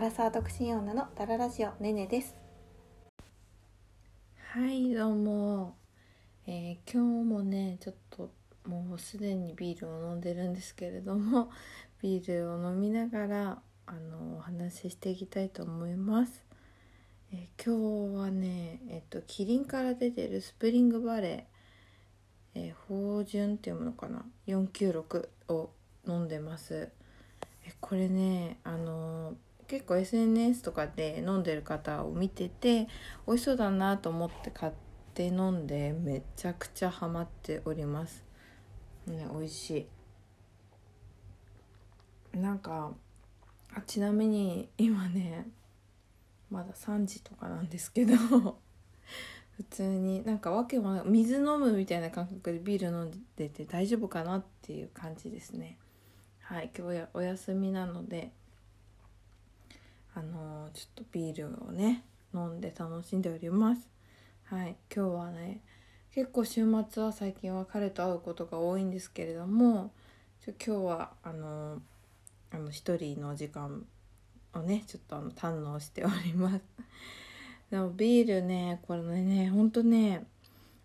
アラサー独身女のダララジオねねです。はいどうも、えー今日もねちょっともうすでにビールを飲んでるんですけれども ビールを飲みながらあのお話ししていきたいと思います、えー今日はねえっとキリンから出てるスプリングバレー、えー、芳醇っていうものかな？496を飲んでます。これねあの結構 SNS とかで飲んでる方を見てて美味しそうだなと思って買って飲んでめちゃくちゃハマっております。ね美味しい。なんかあちなみに今ねまだ3時とかなんですけど普通になんかわけもない水飲むみたいな感覚でビール飲んでて大丈夫かなっていう感じですね。はい今日やお休みなのであのちょっとビールをね飲んで楽しんでおります。はい今日はね結構週末は最近は彼と会うことが多いんですけれどもちょ今日はあのあの一人の時間をねちょっとあの堪能しております。でもビールねこれねほんとね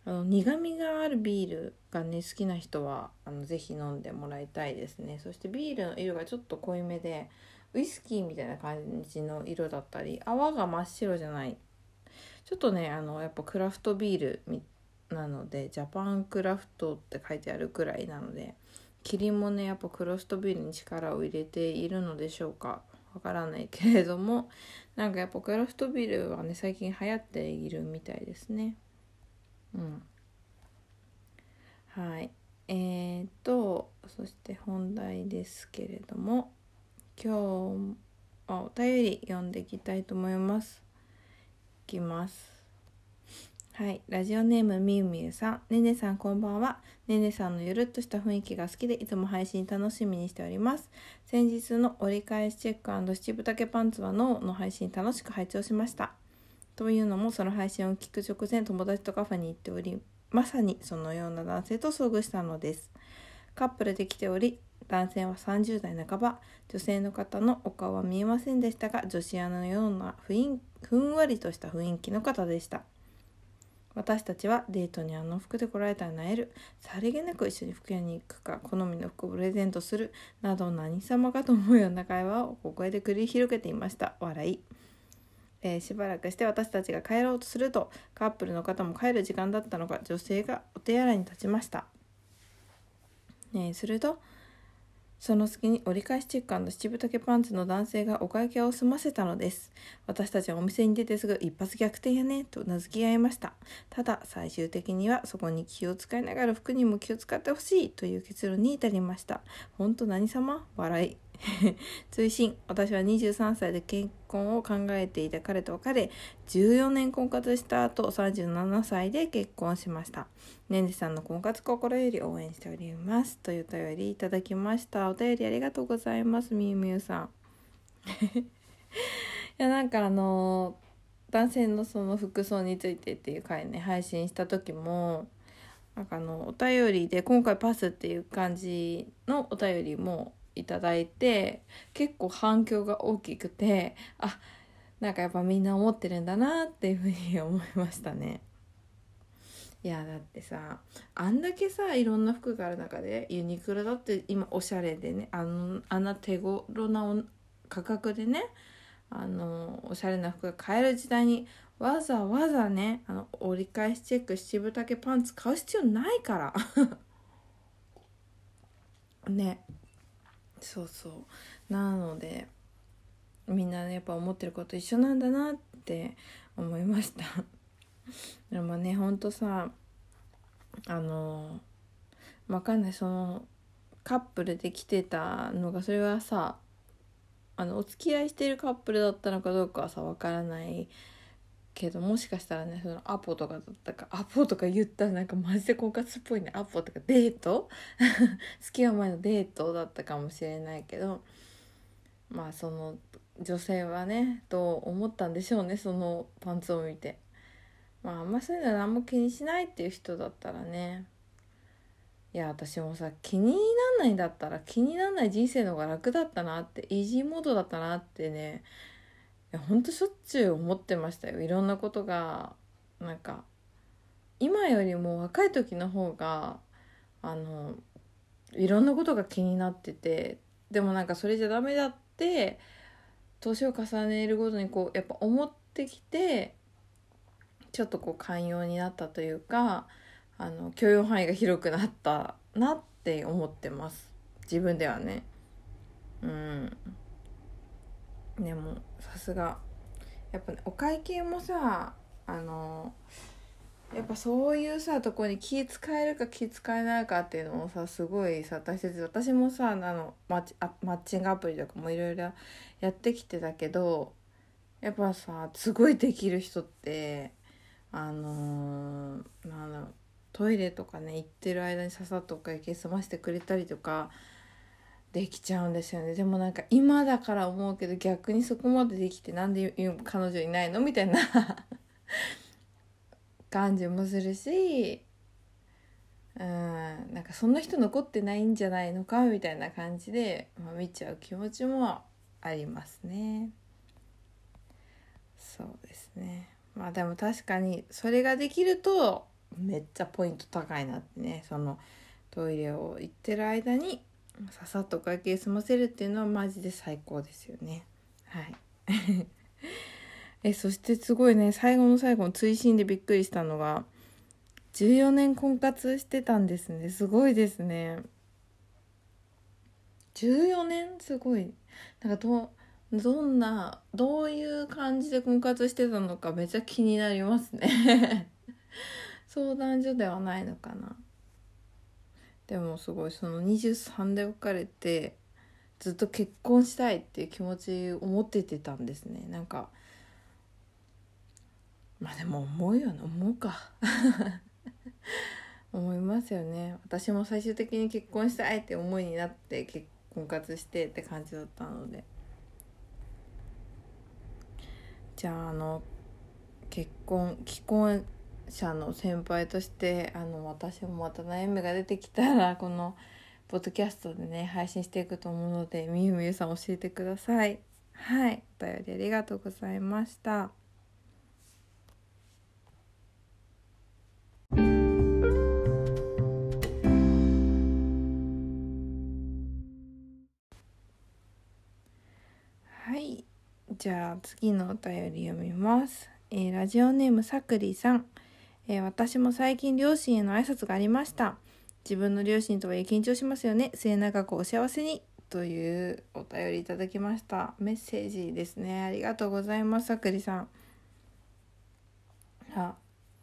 あの苦みがあるビールがね好きな人はあのぜひ飲んでもらいたいですね。そしてビールの色がちょっと濃いめでウイスキーみたいな感じの色だったり泡が真っ白じゃない。ちょっとねあのやっぱクラフトビールなのでジャパンクラフトって書いてあるくらいなのでキリンもねやっぱクラフトビールに力を入れているのでしょうか。わからないけれどもなんかやっぱクラフトビールはね最近流行っているみたいですね。うん。はい。えー、とそして本題ですけれども。今日あお便り読んでいきたいと思います。いきます。はい。ラジオネームみゆみゆさん。ねねさんこんばんは。ねねさんのゆるっとした雰囲気が好きでいつも配信楽しみにしております。先日の折り返しチェック七分丈パンツはノーの配信楽しく拝聴しました。というのもその配信を聞く直前友達とカフェに行っておりまさにそのような男性と遭遇したのです。カップルで来ており男性は30代半ば女性の方のお顔は見えませんでしたが女子アナのような雰囲ふんわりとした雰囲気の方でした。私たちはデートにあの服で来られたらなえるさりげなく一緒に服屋に行くか好みの服をプレゼントするなど何様かと思うような会話を小声で繰り広げていました。笑い。えーしばらくして私たちが帰ろうとするとカップルの方も帰る時間だったのか女性がお手洗いに立ちました、えーするとその隙に折り返しチェック七分丈パンツの男性がお会計を済ませたのです。私たちはお店に出てすぐ一発逆転やねと名付け合いました。ただ最終的にはそこに気を使いながら服にも気を使ってほしいという結論に至りました。ほんと何様？笑い。追伸私は23歳で結婚を考えていた彼と別れ14年婚活した後37歳で結婚しました。ねんねさんの婚活心より応援しております。というお便りいただきました。お便りありがとうございます。みゆみゆさん。いやなんかあの男性のその服装についてっていう回ね配信した時もなんかあのお便りで今回パスっていう感じのお便りもいただいて結構反響が大きくてあなんかやっぱみんな思ってるんだなっていうふうに思いましたね。いやだってさあんだけさいろんな服がある中でユニクロだって今おしゃれでねあのあんな手頃な価格でねあのおしゃれな服が買える時代にわざわざねあの折り返しチェック七分丈パンツ買う必要ないから ねそうそう。なのでみんなねやっぱ思ってること一緒なんだなって思いました。でもねほんとさあのわかんない。そのカップルで来てたのがそれはさあのお付き合いしてるカップルだったのかどうかはさわからないけどもしかしたらねそのアポとかだったかアポとか言ったらなんかマジで婚活っぽいね。アポとかデート？付き合う前のデートだったかもしれないけどまあその女性はねどう思ったんでしょうねそのパンツを見て。まああんまそういうの何も気にしないっていう人だったらね。いや私もさ気になんないんだったら気になんない人生の方が楽だったなってイージーモードだったなってねやほんとしょっちゅう思ってましたよ。いろんなことがなんか今よりも若い時の方があのいろんなことが気になっててでもなんかそれじゃダメだって年を重ねるごとにこうやっぱ思ってきてちょっとこう寛容になったというかあの許容範囲が広くなったなって思ってます。自分ではね。うん。でもさすが。やっぱねお会計もさあのやっぱそういうさとこに気使えるか気使えないかっていうのもさすごいさ大切私もさあのマッチあマッチングアプリとかもいろいろやってきてたけどやっぱさすごいできる人ってあのー、なんだろうトイレとかね行ってる間にささっとお会計済ませてくれたりとかできちゃうんですよねでもなんか今だから思うけど逆にそこまでできてなんで彼女いないのみたいな 感じもするしうんなんかそんな人残ってないんじゃないのかみたいな感じで、まあ、見ちゃう気持ちもありますね。そうですねまあでも確かにそれができるとめっちゃポイント高いなってねそのトイレを行ってる間にささっと会計済ませるっていうのはマジで最高ですよね。はい。えそしてすごいね最後の最後の追伸でびっくりしたのが14年婚活してたんですね。すごいですね。14年？すごい。なんかどどんなどういう感じで婚活してたのかめっちゃ気になりますね。相談所ではないのかな。でもすごいその23で別れてずっと結婚したいっていう気持ちを持っててたんですね。なんかまあでも思うよね思うか。思いますよね。私も最終的に結婚したいって思いになって結婚活してって感じだったので。じゃああの結婚既婚者の先輩としてあの私もまた悩みが出てきたらこのポッドキャストでね配信していくと思うのでみゆみゆさん教えてください。はい。お便りありがとうございました。はい。じゃあ次のお便り読みます、えー、ラジオネームさくりさん。えー、私も最近両親への挨拶がありました。自分の両親とはいえ緊張しますよね。末永くお幸せに。というお便りいただきました。メッセージですね。ありがとうございます。さくりさん。あ、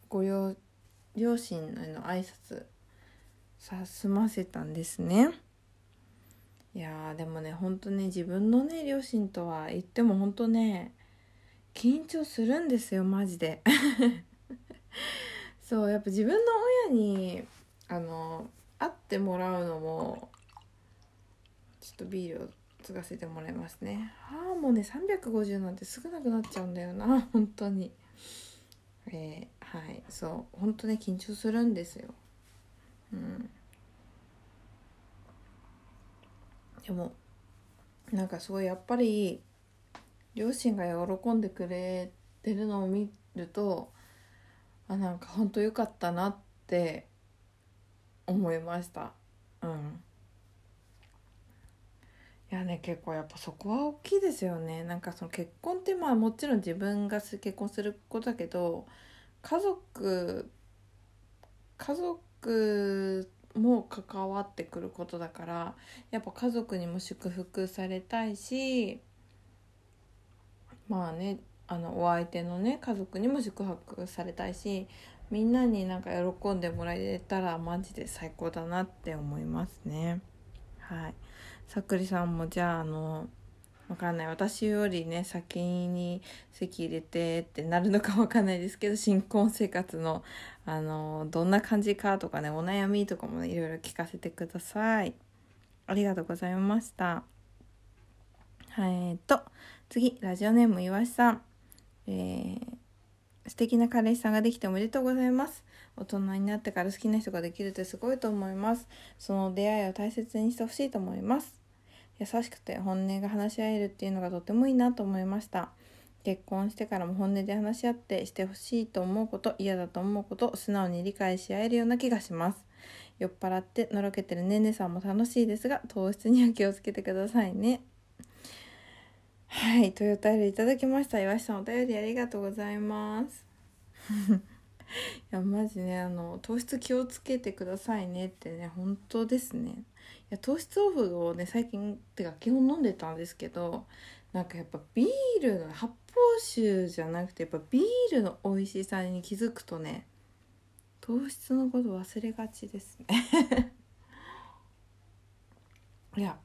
ご両両親への挨拶さ済ませたんですね。いやでもねほんとね自分のね両親とは言ってもほんとね緊張するんですよマジでそうやっぱ自分の親にあの会ってもらうのもちょっとビールを継がせてもらいますね。ああもうね350なんてすぐなくなっちゃうんだよな 本当に。えー、はいそう本当ね緊張するんですよ。うん。でもなんかすごいやっぱり両親が喜んでくれてるのを見るとあなんか本当良かったなって思いました。うん。いやね結構やっぱそこは大きいですよね。なんかその結婚ってまあもちろん自分が結婚することだけど家族家族も関わってくることだからやっぱ家族にも祝福されたいしまあねあのお相手のね家族にも宿泊されたいしみんなになんか喜んでもらえたらマジで最高だなって思いますね。はい。さくりさんもじゃああのわかんない。私よりね先に席入れてってなるのかわかんないですけど新婚生活のあのどんな感じかとかねお悩みとかもねいろいろ聞かせてください。ありがとうございました。はい、えっと次ラジオネームいわしさん。えー、素敵な彼氏さんができておめでとうございます。大人になってから好きな人ができるってすごいと思います。その出会いを大切にしてほしいと思います。優しくて本音が話し合えるっていうのがとてもいいなと思いました。結婚してからも本音で話し合ってしてほしいと思うこと嫌だと思うこと素直に理解し合えるような気がします酔っ払ってのろけてるねねさんも楽しいですが糖質には気をつけてくださいねはいというお便りいただきました。岩下さんお便りありがとうございます。いやマジねあの糖質気をつけてくださいねってね本当ですね。いや糖質オフをね最近ってか基本飲んでたんですけどなんかやっぱビールの発泡酒じゃなくてやっぱビールの美味しさに気づくとね糖質のこと忘れがちですね。いや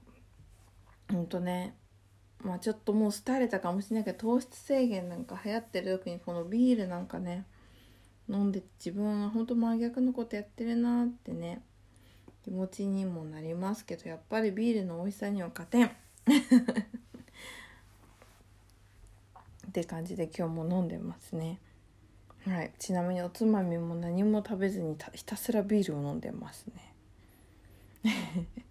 ほんとねまあちょっともう廃れたかもしれないけど糖質制限なんか流行ってる時にこのビールなんかね飲んで自分は本当真逆のことやってるなってね気持ちにもなりますけどやっぱりビールの美味しさには勝てん。って感じで今日も飲んでますね。はい。ちなみにおつまみも何も食べずにひたすらビールを飲んでますね。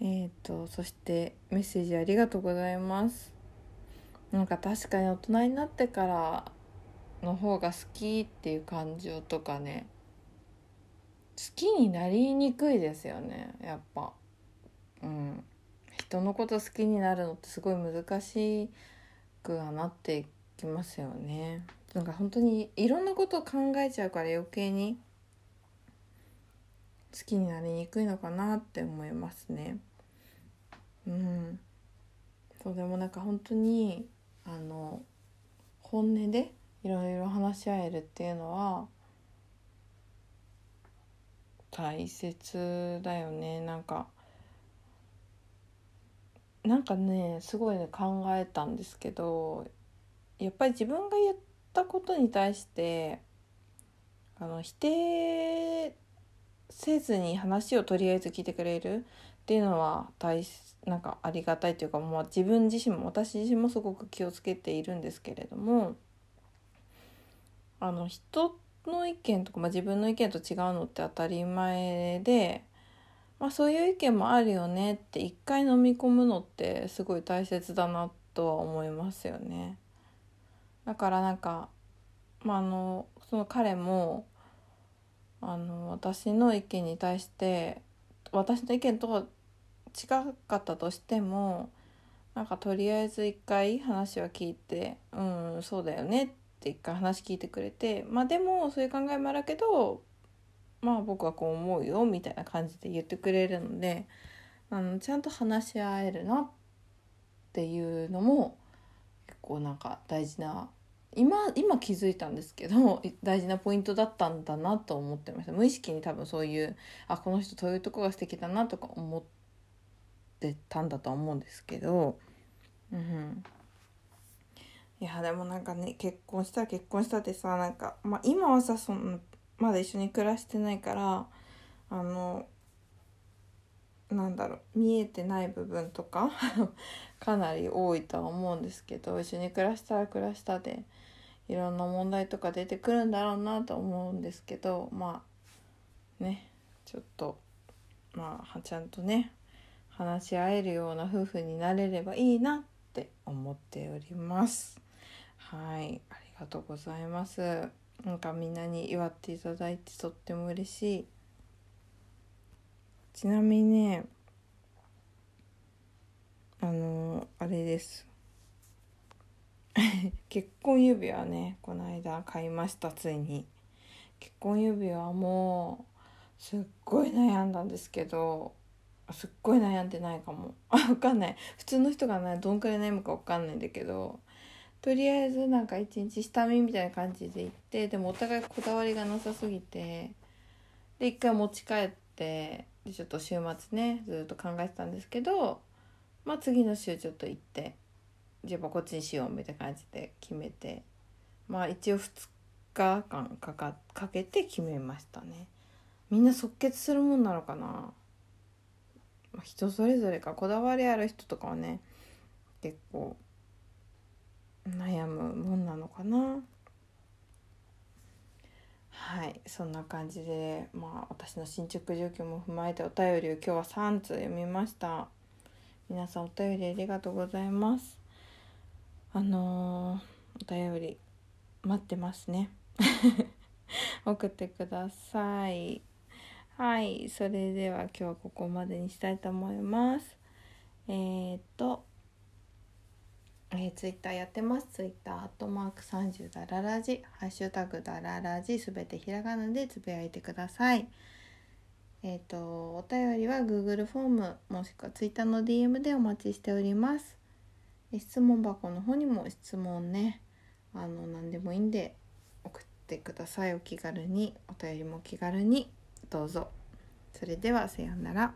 えっとそしてメッセージありがとうございます。なんか確かに大人になってからの方が好きっていう感情とかね好きになりにくいですよねやっぱ。うん。人のこと好きになるのってすごい難しくはなってきますよね。なんか本当にいろんなことを考えちゃうから余計に好きになりにくいのかなって思いますね。うん。そうでもなんか本当にあの本音でいろいろ話し合えるっていうのは大切だよね。なんかなんかねすごいね考えたんですけどやっぱり自分が言ったことに対してあの否定せずに話をとりあえず聞いてくれるっていうのは大切なんかありがたいというか、まあ、自分自身も私自身もすごく気をつけているんですけれどもあの人の意見とか、まあ、自分の意見と違うのって当たり前で、まあ、そういう意見もあるよねって一回飲み込むのってすごい大切だなとは思いますよね。だからなんか、まあ、あのその彼もあの私の意見に対して私の意見とは違かったとしてもなんかとりあえず一回話は聞いてうんそうだよねって一回話聞いてくれてまあでもそういう考えもあるけどまあ僕はこう思うよみたいな感じで言ってくれるのであのちゃんと話し合えるなっていうのも結構なんか大事な今今気づいたんですけど 大事なポイントだったんだなと思ってました。無意識に多分そういうあこの人そういうとこが素敵だなとか思ってたんだと思うんですけど。うん。いやでもなんかね結婚した結婚したってさなんか、まあ、今はさそのまだ一緒に暮らしてないからあのなんだろう見えてない部分とか かなり多いとは思うんですけど一緒に暮らしたら暮らしたでいろんな問題とか出てくるんだろうなと思うんですけどまあねちょっとまあちゃんとね話し合えるような夫婦になれればいいなって思っております。はい。ありがとうございます。なんかみんなに祝っていただいてとっても嬉しい。ちなみにねあのあれです。結婚指輪ねこの間買いましたついに。結婚指輪もすっごい悩んだんですけどすっごい悩んでないかも。あ分かんない。普通の人がねどんくらい悩むか分かんないんだけどとりあえずなんか一日下見みたいな感じで行ってでもお互いこだわりがなさすぎてで一回持ち帰ってでちょっと週末ねずっと考えてたんですけどまあ次の週ちょっと行ってじゃあこっちにしようみたいな感じで決めてまあ一応2日間かかかけて決めましたね。みんな即決するもんなのかな、人それぞれかこだわりある人とかはね結構悩むもんなのかな。はいそんな感じでまあ私の進捗状況も踏まえてお便りを今日は3通読みました。皆さんお便りありがとうございます。あのー、お便り待ってますね。送ってください。はいそれでは今日はここまでにしたいと思いますえー、っとえー、ツイッターやってます。ツイッター、アットマーク30ダララジ、ハッシュタグダララジ、すべてひらがなでつぶやいてください。えっ、と、お便りは Google フォーム、もしくは Twitter の DM でお待ちしております。質問箱の方にも質問ね、あの、何でもいいんで送ってください。お気軽に、お便りも気軽に、どうぞ。それでは、さようなら。